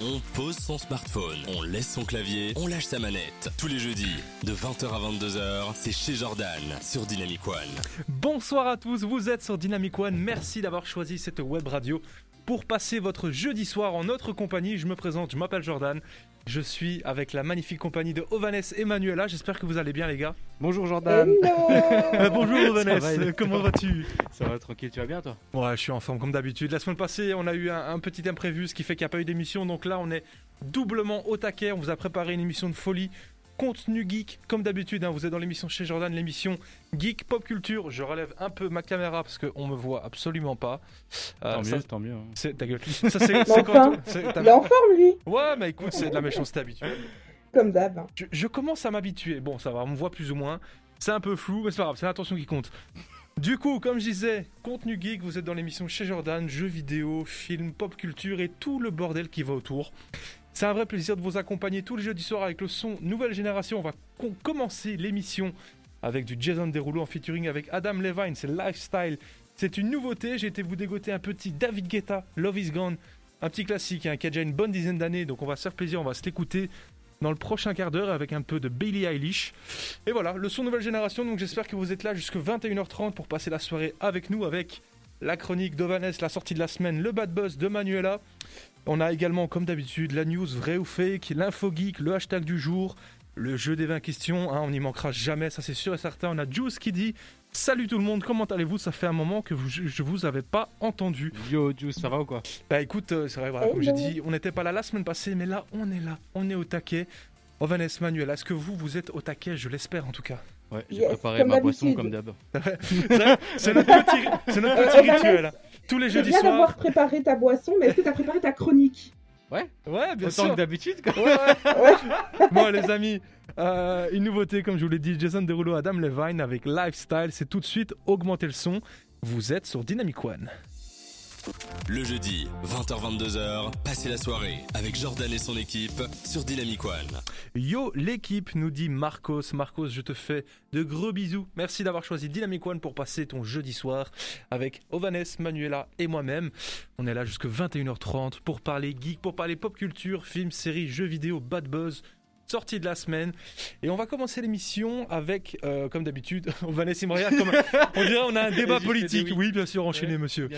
On pose son smartphone, on laisse son clavier, on lâche sa manette. Tous les jeudis, de 20h à 22h, c'est chez Jordan, sur Dynamic One. Bonsoir à tous, vous êtes sur Dynamic One. Merci d'avoir choisi cette web radio pour passer votre jeudi soir en notre compagnie. Je me présente, je m'appelle Jordan. Je suis avec la magnifique compagnie de Ovanes et Manuela. J'espère que vous allez bien, les gars. Bonjour Jordan. Euh, bonjour Ovanes, Ça va, comment vas-tu Ça va tranquille, tu vas bien toi Ouais, je suis en forme comme d'habitude. La semaine passée, on a eu un, un petit imprévu, ce qui fait qu'il n'y a pas eu d'émission. Donc là, on est doublement au taquet. On vous a préparé une émission de folie. Contenu geek, comme d'habitude, hein, vous êtes dans l'émission chez Jordan, l'émission Geek Pop Culture. Je relève un peu ma caméra parce qu'on me voit absolument pas. Euh, Tant ça- mieux, tant mieux. hein. c'est ta gueule. Ça, c'est, Mais c'est quand Il est en forme, lui, Ouais, mais écoute, c'est de la méchanceté habituelle. comme d'hab. Je, je commence à m'habituer. Bon, ça va, on me voit plus ou moins. C'est un peu flou, mais c'est pas grave, c'est l'intention qui compte. Du coup, comme je disais, contenu geek, vous êtes dans l'émission chez Jordan, jeux vidéo, films, pop culture et tout le bordel qui va autour. C'est un vrai plaisir de vous accompagner tous les jeudis soirs avec le son Nouvelle Génération. On va com- commencer l'émission avec du Jason Derulo en featuring avec Adam Levine, c'est Lifestyle. C'est une nouveauté, j'ai été vous dégoter un petit David Guetta, Love is Gone. Un petit classique hein, qui a déjà une bonne dizaine d'années, donc on va se faire plaisir, on va se l'écouter dans le prochain quart d'heure avec un peu de Billie Eilish. Et voilà, le son nouvelle génération, donc j'espère que vous êtes là jusqu'à 21h30 pour passer la soirée avec nous, avec la chronique d'Ovanes, la sortie de la semaine, le bad buzz de Manuela. On a également, comme d'habitude, la news vrai ou fake, l'info geek, le hashtag du jour, le jeu des 20 questions, hein, on n'y manquera jamais, ça c'est sûr et certain. On a Juice qui dit Salut tout le monde, comment allez-vous? Ça fait un moment que vous- je vous avais pas entendu. Yo Juice, ça va ou quoi? Bah écoute, euh, c'est vrai, voilà, comme j'ai dit, on n'était pas là la semaine passée, mais là on est là, on est au taquet. Ovanes Manuel, est-ce que vous, vous êtes au taquet? Je l'espère en tout cas. Ouais, j'ai Yes, préparé comme ma boisson comme d'hab. C'est notre petit, c'est notre Euh, petit Ovanes, rituel. Tous les Je jeudis viens soirs. d'avoir préparé ta boisson, mais est-ce que tu as préparé ta chronique Ouais, bien Autant sûr. que d'habitude quoi. Ouais, ouais. bon les amis, euh, une nouveauté comme je vous l'ai dit, Jason Derulo, Adam Levine avec Lifestyle, c'est tout de suite augmenter le son. Vous êtes sur Dynamic One. Le jeudi, 20h-22h, passez la soirée avec Jordan et son équipe sur Dynamic One. Yo l'équipe nous dit Marcos. Marcos, je te fais de gros bisous. Merci d'avoir choisi Dynamic One pour passer ton jeudi soir avec Ovanes, Manuela et moi-même. On est là jusque 21h30 pour parler geek, pour parler pop culture, films, séries, jeux vidéo, bad buzz. Sortie de la semaine et on va commencer l'émission avec, euh, comme d'habitude, me regarde comme on dirait on a un débat politique. oui. Oui, bien sûr, enchaînez, Ouais. monsieur.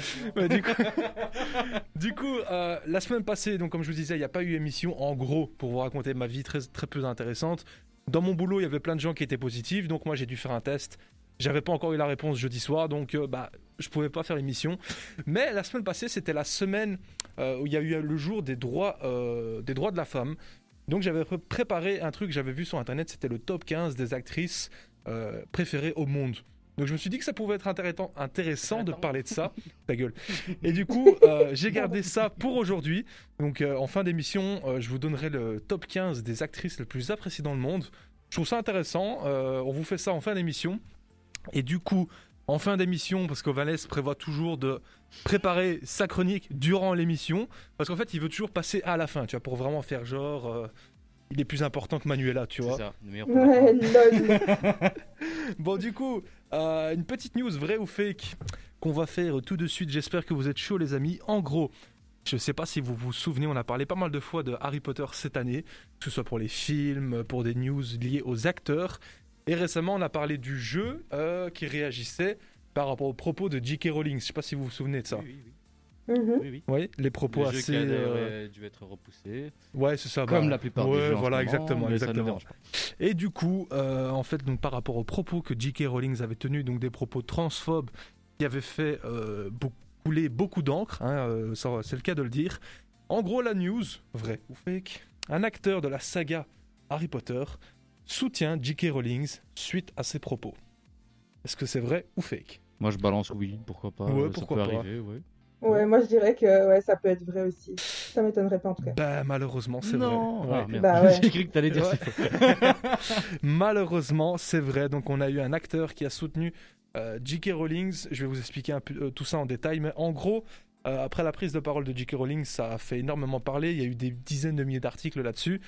Du coup, du coup, euh, la semaine passée, donc comme je vous disais, il n'y a pas eu émission. En gros, pour vous raconter ma vie très, très peu intéressante. Dans mon boulot, il y avait plein de gens qui étaient positifs, donc moi j'ai dû faire un test. J'avais pas encore eu la réponse jeudi soir, donc euh, bah je pouvais pas faire l'émission. Mais la semaine passée, c'était la semaine euh, où il y a eu le jour des droits, euh, des droits de la femme. Donc j'avais pré- préparé un truc que j'avais vu sur internet, c'était le top 15 des actrices euh, préférées au monde. Donc je me suis dit que ça pouvait être intéressant, intéressant de parler de ça. Ta gueule. Et du coup, euh, j'ai gardé ça pour aujourd'hui. Donc euh, en fin d'émission, euh, je vous donnerai le top 15 des actrices les plus appréciées dans le monde. Je trouve ça intéressant. on vous fait ça en fin d'émission. Et du coup, en fin d'émission, parce qu'Ovanes prévoit toujours de préparer sa chronique durant l'émission, parce qu'en fait, il veut toujours passer à la fin, tu vois, pour vraiment faire genre, euh, il est plus important que Manuela, tu C'est vois. ça, le meilleur pour la Ouais, fin. lol. Bon, du coup, euh, une petite news vraie ou fake qu'on va faire tout de suite. J'espère que vous êtes chauds, les amis. En gros, je sais pas si vous vous souvenez, on a parlé pas mal de fois de Harry Potter cette année, que ce soit pour les films, pour des news liées aux acteurs. Et récemment, on a parlé du jeu euh, qui réagissait par rapport aux propos de J.K. Rowling. Je sais pas si vous vous souvenez de ça. Oui, oui, oui. Mhm. oui, oui. Oui, les propos Le jeu assez. qui a euh, d'ailleurs dû être repoussé. Ouais, c'est ça. Comme bah, la plupart ouais, des jeux. voilà, moment, exactement, ne exactement. Et du coup, euh, en fait, donc par rapport aux propos que J.K. Rowling avait tenus, donc des propos transphobes qui avaient fait euh, couler beaucoup d'encre, hein, euh, ça, c'est le cas de le dire. En gros, la news, vrai ou fake, un acteur de la saga Harry Potter soutient J.K. Rowling suite à ses propos. Est-ce que c'est vrai ou fake? Moi je balance oui, pourquoi pas. Ouais, ça pourquoi peut pas. arriver, ouais. Ouais, moi je dirais que ouais, ça peut être vrai aussi. Ça m'étonnerait pas en tout cas. Bah malheureusement c'est non. vrai. Ah, Ouais. Bah ouais. J'ai cru que t'allais dire Ouais. c'est faux. Malheureusement, c'est vrai. Donc, on a eu un acteur qui a soutenu euh, J.K. Rowling. Je vais vous expliquer un peu euh, tout ça en détail. Mais en gros, euh, après la prise de parole de J.K. Rowling, ça a fait énormément parler. Il y a eu des dizaines de milliers d'articles là-dessus.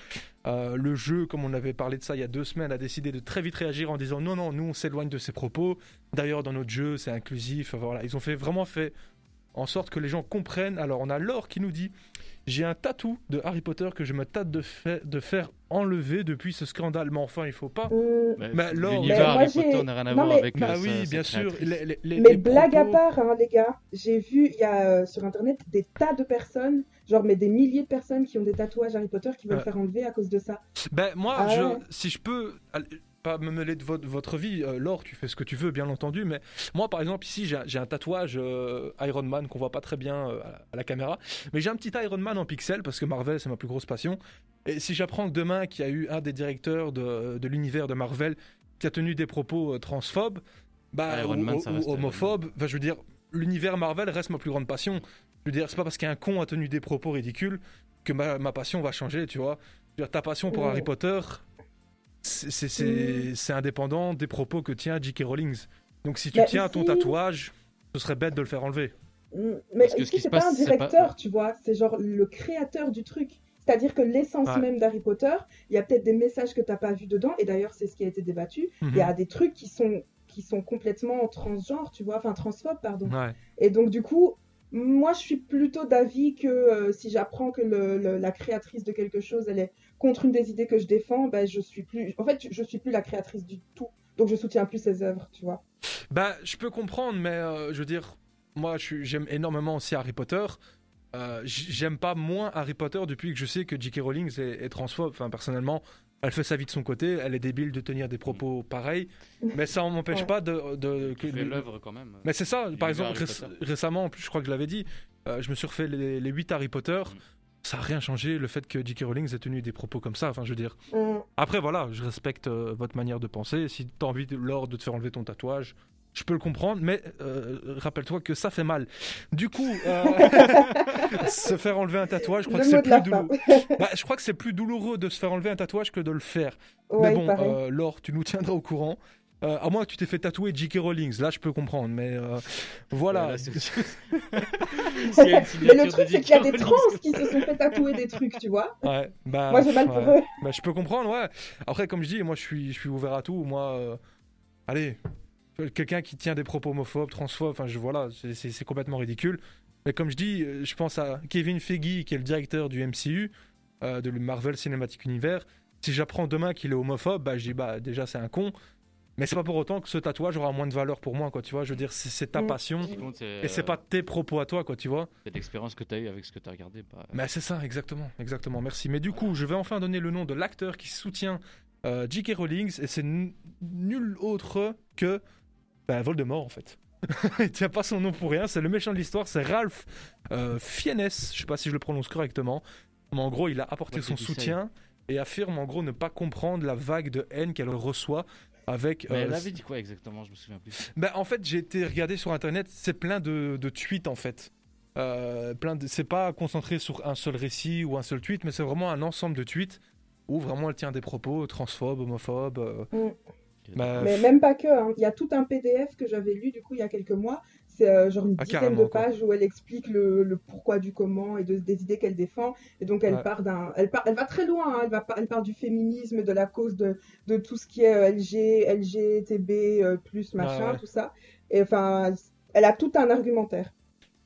Euh, le jeu, comme on avait parlé de ça il y a deux semaines, a décidé de très vite réagir en disant non, non, nous on s'éloigne de ces propos. D'ailleurs, dans notre jeu, c'est inclusif. Voilà, ils ont fait vraiment fait en sorte que les gens comprennent. Alors, on a Laure qui nous dit J'ai un tatou de Harry Potter que je me tâte de, fa- de faire enlever depuis ce scandale. Mais enfin, il faut pas. Hum, Mais Bah, Laure- Mais moi, Harry Potter j'ai- n'a rien à non, voir mais- avec Bah euh, oui, sa- bien sa sûr. créatrice. les- les- les- Mais les blague à part, hein, les gars, j'ai vu, il y a euh, sur internet des tas de personnes, genre mais des milliers de personnes qui ont des tatouages Harry Potter qui veulent Ouais. faire enlever à cause de ça. Ben, moi, Ah je, ouais. si je peux pas me mêler de votre, votre vie, euh, Laure, tu fais ce que tu veux, bien entendu, mais moi, par exemple, ici, j'ai un- tatouage euh, Iron Man qu'on voit pas très bien euh, à, la, caméra, mais j'ai un petit Iron Man en pixel parce que Marvel, c'est ma plus grosse passion. Et si j'apprends que demain, qu'il y a eu un des directeurs de, de l'univers de Marvel qui a tenu des propos euh, transphobes, bah, Iron ou, Man, ça ou- homophobes, enfin, je veux dire, l'univers Marvel reste ma plus grande passion. Je veux dire, c'est pas parce qu'un con a tenu des propos ridicules que ma, ma passion va changer, tu vois. Je veux dire, ta passion pour. Harry Potter, c'est- c'est Mm. c'est- indépendant des propos que tient J.K. Rowling. Donc si tu Bah, tiens à ton parce ce serait bête de le faire enlever. Hum, Mais Parce que ce ici, qui se c'est pas un passe, c'est pas- directeur, tu vois, c'est genre le créateur du truc. C'est-à-dire que l'essence Ouais. même d'Harry Potter, il y a peut-être des messages que t'as pas vu dedans, et d'ailleurs c'est ce qui a été débattu. Mhm. Il y a des trucs qui sont qui sont complètement transgenres, tu vois, enfin transphobes, pardon. Ouais. Et donc, du coup, moi, je suis plutôt d'avis que euh, si j'apprends que le- le- la créatrice de quelque chose, elle est contre une des idées que je défends, ben, je suis plus. En fait, je suis plus la créatrice du tout. Donc, je soutiens plus ses œuvres, tu vois. Bah, je peux comprendre, mais euh, je veux dire, moi, j'aime énormément aussi Harry Potter. Euh, j'aime pas moins Harry Potter depuis que je sais que J.K. Rowling est, est transphobe. Enfin, personnellement, elle fait sa vie de son côté. Elle est débile de tenir des propos pareils. Mais ça ne m'empêche Ouais. pas de. de que Tu fais le- l'œuvre quand même. Mais c'est ça, par exemple, Harry réc- Potter. récemment, en plus, je crois que je l'avais dit, euh, je me suis refait les, les 8 Harry Potter. Mm. Ça n'a rien changé, le fait que J.K. Rowling ait tenu des propos comme ça. Enfin, je veux dire. Hum, Après, voilà, je respecte euh, votre manière de penser. Si tu as envie, de, lors de te faire enlever ton tatouage, je peux le comprendre, mais euh, rappelle-toi que ça fait mal. Du coup, euh, se faire enlever un tatouage, je crois que c'est plus douloureux. Bah, je crois que c'est plus douloureux de se faire enlever un tatouage que de le faire. Ouais, mais bon, Laure, tu nous tiendras au courant. Euh, à moins que tu t'aies fait tatouer J.K. Rowling, là je peux comprendre, mais euh, voilà. Voilà, c'est- Mais le truc, c'est qu'il y a des trans qui se sont fait tatouer des trucs, tu vois. Ouais, bah, Moi, j'ai mal pour ouais. eux. Bah, je peux comprendre, ouais. Après, comme je dis, moi, je suis, je suis ouvert à tout. Moi, euh, allez, quelqu'un qui tient des propos homophobes, transphobes, enfin, je voilà, c'est- c'est c'est complètement ridicule. Mais comme je dis, je pense à Kevin Feige, qui est le directeur du MCU, euh, de le Marvel Cinematic Universe. Si j'apprends demain qu'il est homophobe, bah, je dis, bah, déjà, c'est un con. Mais c'est pas pour autant que ce tatouage aura moins de valeur pour moi, quoi, tu vois. Je veux dire, c'est ta Mm. passion. Compte, Et c'est euh, pas tes propos à toi, quoi, tu vois. c'est l'expérience que tu as eue avec ce que tu as regardé. pas- Mais c'est ça, exactement, exactement. Merci. Mais du coup, je vais enfin donner le nom de l'acteur qui soutient euh, J.K. Rowling et c'est nul autre que ben, Voldemort en fait. Il tient pas son nom pour rien. C'est le méchant de l'histoire. C'est Ralph euh, Fiennes. Je sais pas si je le prononce correctement, mais en gros, il a apporté Ouais, son soutien et affirme en gros ne pas comprendre la vague de haine qu'elle reçoit avec. Mais euh, elle avait dit quoi exactement? Je me souviens plus. ben, en fait, j'ai été regarder sur internet, c'est plein de, de tweets en fait. Euh, plein de, c'est pas concentré sur un seul récit ou un seul tweet, mais c'est vraiment un ensemble de tweets où vraiment elle tient des propos transphobes, homophobes. euh, Mm. bah, Mais même pas que, hein. il y a tout un PDF que j'avais lu du coup il y a quelques mois. C'est euh, genre une Ah, dizaine de quoi. pages où elle explique le, le pourquoi du comment et de- des idées qu'elle défend. Et donc elle Ouais. part d'un, elle, part, elle va très loin. hein. Elle va, elle part du féminisme, de la cause de, de tout ce qui est euh, LG, LGTB euh, plus machin, Ouais, ouais. tout ça. Et enfin, elle a tout un argumentaire.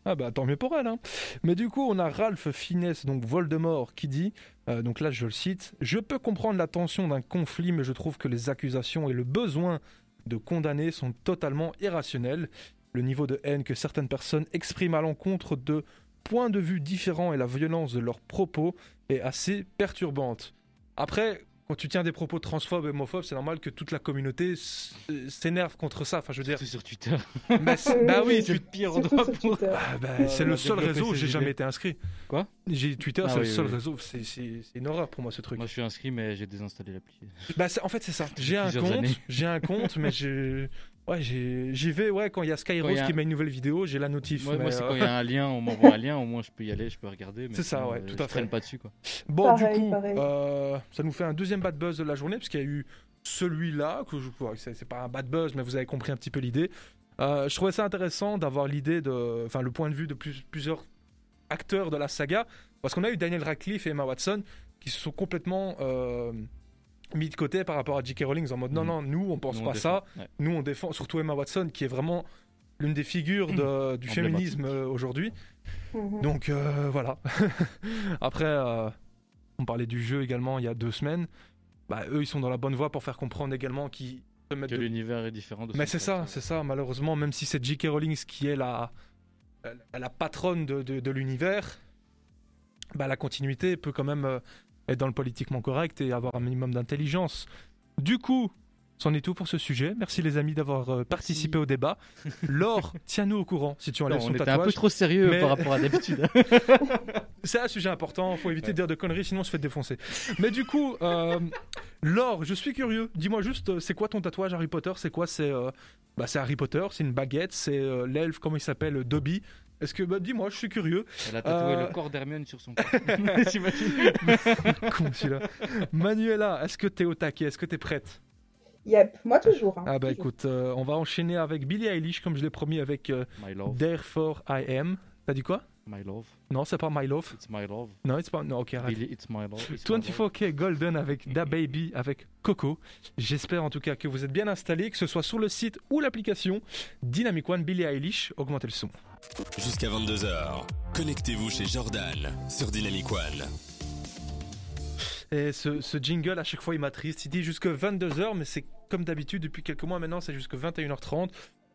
Ah bah tant mieux pour elle. Hein. Mais du coup, on a Ralph Fiennes, donc Voldemort, qui dit, euh, donc là je le cite, Je peux comprendre la tension d'un conflit, mais je trouve que les accusations et le besoin de condamner sont totalement irrationnels. Le niveau de haine que certaines personnes expriment à l'encontre de points de vue différents et la violence de leurs propos est assez perturbante. Après, quand tu tiens des propos transphobes et homophobes, c'est normal que toute la communauté s'énerve contre ça. Enfin, je veux dire, Surtout sur Twitter. mais c'est- bah oui, c'est tu le pire endroit pour. Ah bah, Euh, c'est le seul réseau où j'ai jamais été inscrit. Quoi? J'ai Twitter, Ah c'est oui, le seul oui, réseau. C'est c'est- c'est une horreur pour moi ce truc. Moi, je suis inscrit, mais j'ai désinstallé l'appli. Bah, c'est- en fait, c'est ça. J'ai un compte, années. j'ai un compte, mais j'ai, ouais, j'y vais ouais quand il y a Skyrose a qui met une nouvelle vidéo, j'ai la notif. Moi, mais, moi, c'est euh, quand il y a un lien, on m'envoie un lien, au moins je peux y aller, je peux regarder. C'est ça, ouais, euh, tout je à fait. traîne pas dessus, quoi. Bon, Pareil, du coup, euh, ça nous fait un deuxième bad buzz de la journée, parce qu'il y a eu celui-là, que je, ouais, c'est, c'est pas un bad buzz, mais vous avez compris un petit peu l'idée. Euh, je trouvais ça intéressant d'avoir l'idée de, enfin, le point de vue de plus- plusieurs acteurs de la saga, parce qu'on a eu Daniel Radcliffe et Emma Watson qui se sont complètement euh, mis de côté par rapport à J.K. Rowling en mode non, Mhm. non, nous on pense Nous, on pas défend. ça, Ouais. nous on défend, surtout Emma Watson qui est vraiment l'une des figures de- du féminisme euh, aujourd'hui. Mhm. Donc euh, voilà. Après, euh, on parlait du jeu également il y a deux semaines. Bah, eux, ils sont dans la bonne voie pour faire comprendre également qu'ils se mettent Que de- l'univers est différent de Mais c'est ça, c'est ça. Malheureusement, même si c'est J.K. Rowling qui est la, la patronne de, de- de l'univers, bah, la continuité peut quand même euh, être dans le politiquement correct et avoir un minimum d'intelligence. Du coup, c'en est tout pour ce sujet. Merci les amis d'avoir euh, participé au débat. Laure, tiens-nous au courant si tu Non, enlèves on son était un tatouage. peu trop sérieux mais- par rapport à d'habitude. C'est un sujet important, faut éviter Ouais. de dire de conneries, sinon on se fait défoncer. Mais du coup, euh, Laure, je suis curieux. Dis-moi juste, euh, c'est quoi ton tatouage Harry Potter? C'est quoi? C'est euh, bah, c'est Harry Potter, c'est une baguette, c'est l'elfe, comment il s'appelle? Dobby? Est-ce que, bah, dis-moi, je suis curieux. Elle a tatoué Euh. le corps d'Hermione sur son corps. Con celui-là. Manuela, est-ce que t'es au taquet? Est-ce que t'es prête? Yep, moi toujours. hein, Ah bah toujours. écoute, euh, on va enchaîner avec Billie Eilish, comme je l'ai promis avec euh, My love, Therefore I Am. T'as dit quoi? My love, Non, c'est pas My Love. it's my love. Non, c'est pas. Non, ok, arrête. Billy, it's my love. it's my love. 24K Golden avec Da Baby avec Coco. J'espère en tout cas que vous êtes bien installés, que ce soit sur le site ou l'application. Dynamic One, Billie Eilish, augmentez le son. Jusqu'à 22h, connectez-vous chez Jordan sur Dynamic One. Et ce, ce jingle, à chaque fois, il m'attriste. Il dit jusque 22h, mais c'est comme d'habitude, depuis quelques mois maintenant, c'est jusque 21h30.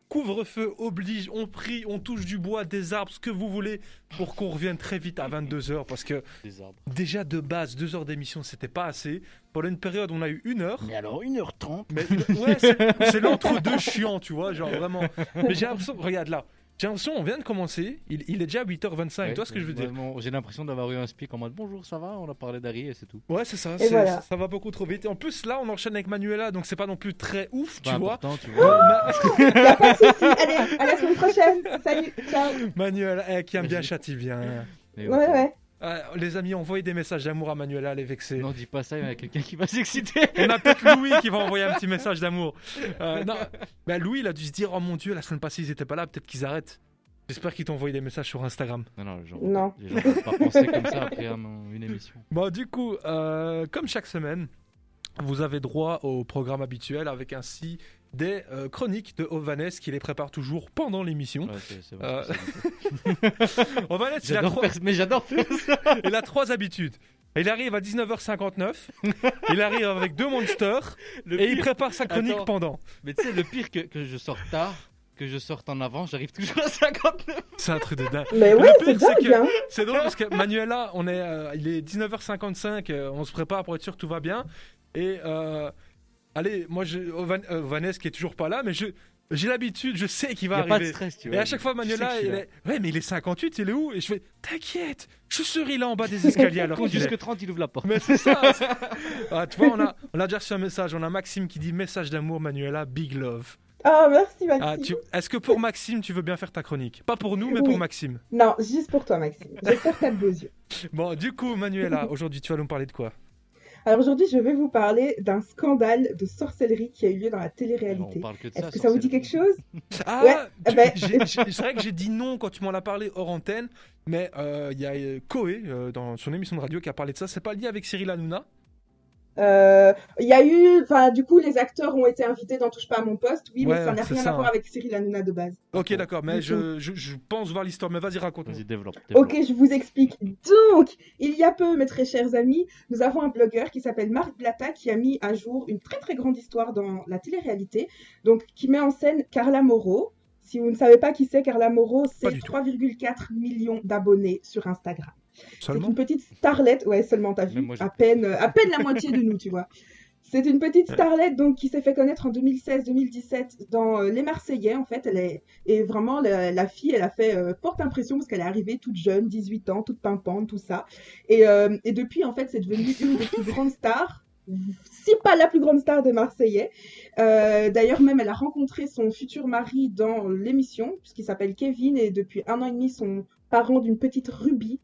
Couvre-feu oblige, on prie, on touche du bois, des arbres, ce que vous voulez, pour qu'on revienne très vite à 22h. Parce que Des arbres. déjà de base, deux heures d'émission, c'était pas assez. Pendant une période, on a eu une heure. Mais alors, 1h30 Mais ouais, c'est l'entre-deux chiant, tu vois, genre vraiment. Mais j'ai l'impression, regarde là, j'ai l'impression, on vient de commencer, il, il est déjà 8h25, Ouais, tu vois ce que je veux dire? J'ai l'impression d'avoir eu un speak en mode bonjour, ça va? On a parlé d'Harry et c'est tout. Ouais, c'est ça, Et c'est- voilà. ça va beaucoup trop vite. Et en plus, là, on enchaîne avec Manuela, donc c'est pas non plus très ouf, tu Pas vois. important, tu Euh, vois. Ma- Y a pas de souci. Allez, à la semaine prochaine. Salut, ciao. Manuela, eh, qui aime bien châtie bien. Mais Ouais, ouais. Euh, les amis, envoyez des messages d'amour à Manuela, elle est vexée. Non, dis pas ça, il y a quelqu'un qui va s'exciter. On a peut-être Louis qui va envoyer un petit message d'amour. Euh, non, bah, Louis, il a dû se dire, oh mon dieu, la semaine passée, ils étaient pas là, peut-être qu'ils arrêtent. J'espère qu'ils t'ont envoyé des messages sur Instagram. Non, non, genre, Non. les gens ne peuvent pas penser comme ça après un- une émission. Bon, du coup, euh, comme chaque semaine, vous avez droit au programme habituel avec ainsi des euh, chroniques de Ovanes qui les prépare toujours pendant l'émission. Ouais, c'est- c'est Euh. Ovanes, il a, J'adore trois, faire, mais j'adore faire ça. il a trois habitudes. Il arrive à 19h59, il arrive avec deux monsters Le et il pire- prépare sa chronique Attends. pendant. Mais tu sais, le pire que, que je sorte tard, que je sorte en avant, j'arrive toujours à 59. C'est un truc de dingue. Mais pire, c'est c'est que- dingue, hein. C'est drôle parce que Manuela, on est, euh, il est 19h55, euh, on se prépare pour être sûr que tout va bien. Et euh, allez, moi, je, Ovan- euh, Vanessa qui est toujours pas là, mais je, j'ai l'habitude, je sais qu'il Il va n'y a pas de arriver. stress, tu et vois. à chaque fois, Tu sais Manuela, il là. est, ouais, mais il est 58, il est où? Et je fais, t'inquiète, je serai là en bas des escaliers alors Compte jusque 30, il ouvre la porte. Mais c'est ça. Ah, tu vois, on a, on a déjà reçu un message. On a Maxime qui dit message d'amour, Manuela, big love. Ah, merci, Maxime. Ah, tu- Est-ce que pour Maxime, tu veux bien faire ta chronique? Pas pour nous, mais Oui. pour Maxime. Non, juste pour toi, Maxime. J'espère que t'as de beaux yeux. Bon, du coup, Manuela, aujourd'hui, tu vas nous parler de quoi? Alors aujourd'hui, je vais vous parler d'un scandale de sorcellerie qui a eu lieu dans la On télé-réalité. parle que de ça. Est-ce que ça vous dit quelque chose? Ah, Ouais, tu- ben- c'est vrai que j'ai dit non quand tu m'en as parlé hors antenne, mais euh, il y a euh, Koé euh, dans son émission de radio qui a parlé de ça. C'est pas lié avec Cyril Hanouna? Euh, Il y a eu, enfin, du coup, les acteurs ont été invités dans Touche pas à mon poste, oui, Ouais, mais ça n'a rien ça, à voir hein. avec Cyril Hanouna de base. Ok, d'accord, mais je, je, je pense voir l'histoire. Mais vas-y, raconte-nous. Vas-y, développe. développe. Ok, je vous explique. Donc, il y a peu, mes très chers amis, nous avons un blogueur qui s'appelle Marc Blata qui a mis à jour une très très grande histoire dans la télé-réalité, donc qui met en scène Carla Moreau. Si vous ne savez pas qui c'est, Carla Moreau, c'est du tout. 3,4 millions d'abonnés sur Instagram. C'est Seulement une petite starlette, ouais, seulement t'as vu, moi, à peine, euh, à peine la moitié de nous, tu vois. C'est une petite starlette donc qui s'est fait connaître en 2016-2017 dans euh, Les Marseillais en fait. Elle est et vraiment la, la fille, elle a fait euh, forte impression parce qu'elle est arrivée toute jeune, 18 ans, toute pimpante, tout ça. Et, euh, et depuis en fait, c'est devenu une des plus grandes stars. Si pas la plus grande star des Marseillais. Euh, D'ailleurs, même, elle a rencontré son futur mari dans l'émission, puisqu'il s'appelle Kevin, et depuis un an et demi, sont parents d'une petite Ruby.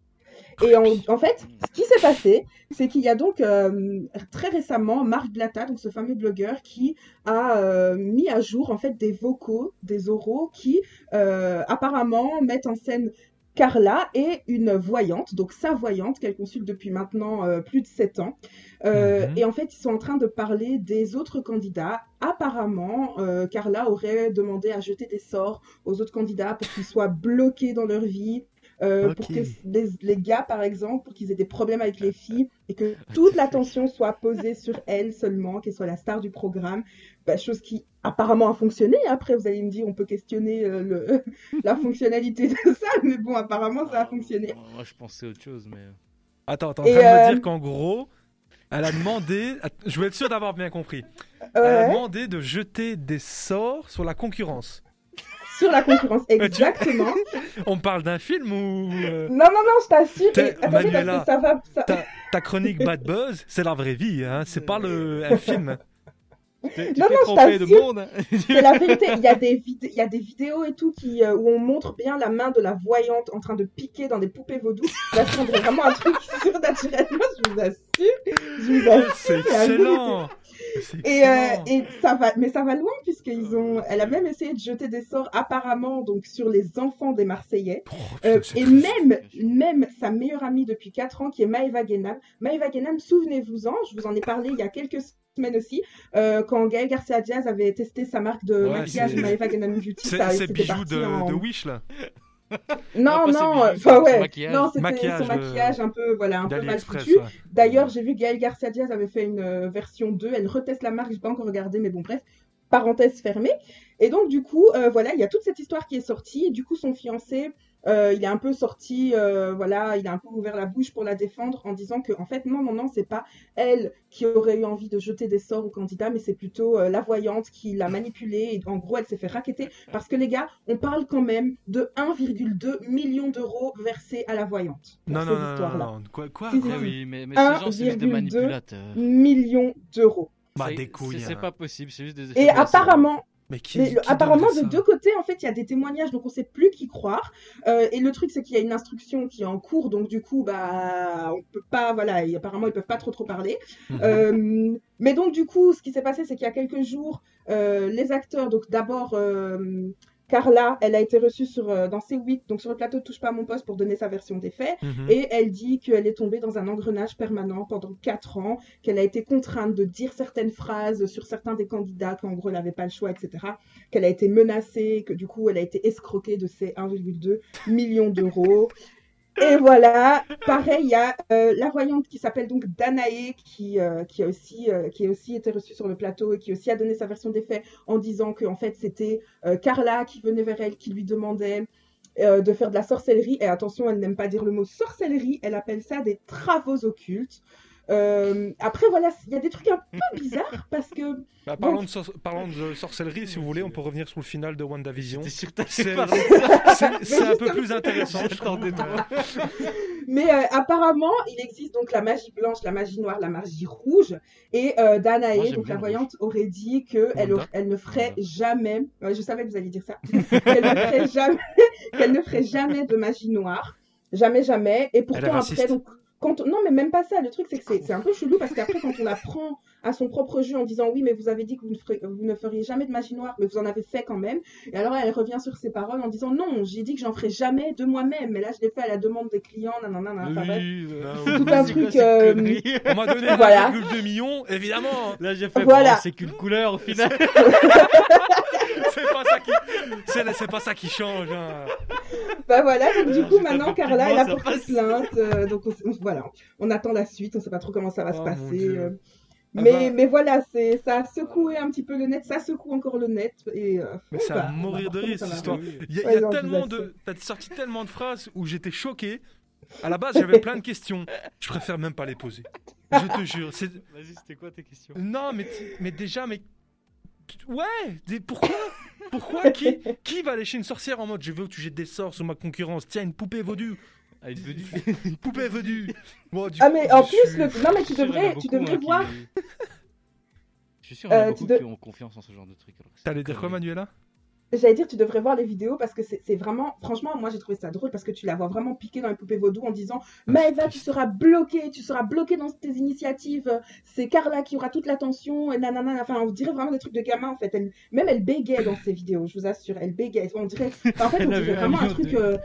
Et en, en fait, ce qui s'est passé, c'est qu'il y a donc euh, très récemment Marc Blata, donc ce fameux blogueur, qui a euh, mis à jour en fait des vocaux, des oraux qui euh, apparemment mettent en scène Carla est une voyante, donc sa voyante qu'elle consulte depuis maintenant euh, plus de 7 ans. Euh, Mhm. Et en fait, ils sont en train de parler des autres candidats. Apparemment, euh, Carla aurait demandé à jeter des sorts aux autres candidats pour qu'ils soient bloqués dans leur vie. Euh, Pour que les, les gars, par exemple, pour qu'ils aient des problèmes avec les filles et que toute l'attention soit posée sur elle seulement, qu'elle soit la star du programme. Bah, chose qui apparemment a fonctionné. Après, vous allez me dire, on peut questionner euh, le, la fonctionnalité de ça, mais bon, apparemment, ça a fonctionné. Moi, je pensais autre chose, mais. Attends, attends, en train de me euh, dire qu'en gros, elle a demandé. Je veux être sûr d'avoir bien compris. Elle a demandé de jeter des sorts sur la concurrence. Sur la concurrence, exactement. On parle d'un film ou. euh, Non, non, non, je t'assure. Attendez, Manuela. parce que ça va. ça- ta, ta chronique Bad Buzz, c'est la vraie vie, hein, c'est pas le, un film. Tu Non, non, je de monde. C'est la vérité. Il y, a des vid- il y a des vidéos et tout qui, euh, où on montre bien la main de la voyante en train de piquer dans des poupées vaudou. Là, ça dirait vraiment un truc surnaturellement, je vous assure. Je vous assure. C'est excellent. Et, euh, et ça va, mais ça va loin puisqu'ils ont, elle a même essayé de jeter des sorts apparemment donc sur les enfants des Marseillais. Oh, Euh, et même, même sa meilleure amie depuis 4 ans, qui est Maëva Guénam. Maëva Guénam, souvenez-vous-en, je vous en ai parlé il y a quelques semaines aussi, euh, quand Gaël Garcia Diaz avait testé sa marque de Ouais, maquillage Maëva Guénam Beauty. C'est parti de, en- de Wish là. Non, Non, enfin son ouais, maquillage. non, c'était Maquillage, son maquillage un peu, voilà, un peu mal foutu. ouais. D'ailleurs, j'ai vu Gaël Garcia Diaz avait fait une euh, version 2. Elle reteste la marque, j'ai pas encore regardé, mais bon, bref, parenthèse fermée. Et donc, du coup, euh, voilà, il y a toute cette histoire qui est sortie. Et du coup, son fiancé, euh, il est un peu sorti, euh, voilà, il a un peu ouvert la bouche pour la défendre en disant que, en fait, non, non, non, c'est pas elle qui aurait eu envie de jeter des sorts au candidat, mais c'est plutôt euh, la voyante qui l'a manipulée. Et en gros, elle s'est fait raqueter. Parce que les gars, on parle quand même de 1,2 million d'euros versés à la voyante. pour Non, ces non, non, non. Quoi, quoi, Ah oui, mais, mais ces gens, c'est des 1,2 manipulateurs. Millions d'euros. Bah, des couilles. C'est hein. pas possible, c'est juste des Et apparemment, Mais qui, mais qui apparemment de deux côtés, en fait, il y a des témoignages, donc on sait plus qui croire. Euh, et le truc, c'est qu'il y a une instruction qui est en cours, donc du coup, bah, on peut pas, voilà, et apparemment, ils peuvent pas trop trop parler. Mhm. Euh, mais donc, du coup, ce qui s'est passé, c'est qu'il y a quelques jours, euh, les acteurs, donc d'abord, euh, Carla, elle a été reçue sur, euh, dans C8, donc sur le plateau de Touche pas à mon poste pour donner sa version des faits. Mhm. Et elle dit qu'elle est tombée dans un engrenage permanent pendant quatre ans, qu'elle a été contrainte de dire certaines phrases sur certains des candidats, qu'en gros elle n'avait pas le choix, etc. Qu'elle a été menacée, que du coup elle a été escroquée de ses 1,2 millions d'euros. Et voilà, pareil, il y a euh, la voyante qui s'appelle donc Danae, qui, euh, qui, a aussi, euh, qui a aussi été reçue sur le plateau et qui aussi a donné sa version des faits en disant que en fait c'était Carla qui venait vers elle, qui lui demandait de faire de la sorcellerie. Et attention, elle n'aime pas dire le mot sorcellerie, elle appelle ça des travaux occultes. Euh, après, voilà, il y a des trucs un peu bizarres parce que. Bah, parlons, de sor- parlons de sorcellerie, si vous voulez, on peut revenir sur le final de WandaVision. C'est un peu plus intéressant. je trop. Mais euh, apparemment, il existe donc la magie blanche, la magie noire, la magie rouge. Et euh, Danae, Moi, donc la voyante, aurait dit qu'elle elle ne ferait Wanda. jamais. ouais, je savais que vous alliez dire ça. qu'elle ne ferait jamais, qu'elle ne ferait jamais de magie noire. Jamais, jamais. Et pourtant, après, donc. Quand on- Non, mais même pas ça. Le truc, c'est que c'est- un peu chelou parce qu'après, quand on la prend à son propre jeu en disant oui, mais vous avez dit que vous ne, ferez- vous ne feriez jamais de magie noire, mais vous en avez fait quand même. Et alors, elle revient sur ses paroles en disant non, j'ai dit que j'en ferais jamais de moi-même. Mais là, je l'ai fait à la demande des clients. Nanana. Enfin. Oui, Ah, euh, oui. Tout un quoi truc, cette euh, On m'a donné Voilà. 1,2 million, évidemment. Là, j'ai fait Voilà. bon, c'est qu'une couleur au final. C'est pas ça qui, c'est, c'est pas ça qui change. hein. Bah voilà, donc du Alors, coup maintenant Carla elle a ça porté plainte, euh, donc on, on- voilà, on attend la suite, on sait pas trop comment ça va Oh, se mon passer. Euh. Ah Mais, bah. mais voilà, c'est ça a secoué un petit peu le net, ça secoue encore le net et euh, Mais c'est va- mourir de rire cette ça histoire. Il y a, y non, tellement de, t'as sorti tellement de phrases où j'étais choqué. À la base, j'avais plein de questions. Je préfère même pas les poser. Je te jure. C'est... Vas-y, c'était quoi tes questions? Non, mais, mais déjà, mais ouais. Pourquoi? Pourquoi? Qui, qui va aller chez une sorcière en mode je veux que tu jettes des sorts sur ma concurrence Tiens, une poupée vaudue. Ah. Une poupée vaudue. Bon, du Ah coup, mais en plus, suis- le... non mais tu devrais, tu devrais hein, qui- voir. Je suis sûr qu'il y en a Euh, beaucoup tu de- qui ont confiance en ce genre de truc. alors que c'est T'allais dire quoi. Manuela? J'allais dire, tu devrais voir les vidéos parce que c'est vraiment, franchement, moi j'ai trouvé ça drôle parce que tu la vois vraiment piquer dans les poupées vaudou en disant Maëva, tu seras bloquée, tu seras bloquée dans tes initiatives, c'est Carla qui aura toute l'attention, et nanana, enfin, on dirait vraiment des trucs de gamin en fait. Elle, même elle bégayait dans ses vidéos, je vous assure, elle bégayait. On dirait, enfin, en fait, on dirait un vraiment un truc euh,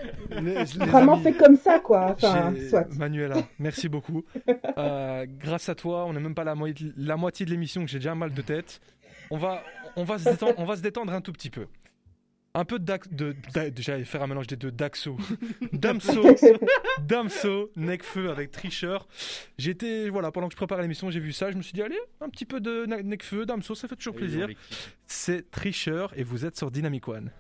vraiment fait comme ça quoi. Enfin, soit. Manuela, merci beaucoup. Euh, grâce à toi, on n'est même pas la, moitié- la moitié de l'émission que j'ai déjà mal de tête. On va, on va, se, détendre, on va se détendre un tout petit peu. Un peu de, Dax- de, da- j'allais faire un mélange des deux Daxo. Damso, Damso, Necfeu avec Tricheur. J'étais, voilà, pendant que je préparais l'émission, j'ai vu ça, je me suis dit, allez, un petit peu de Necfeu, Damso, ça fait toujours plaisir. C'est Tricheur et vous êtes sur Dynamic One.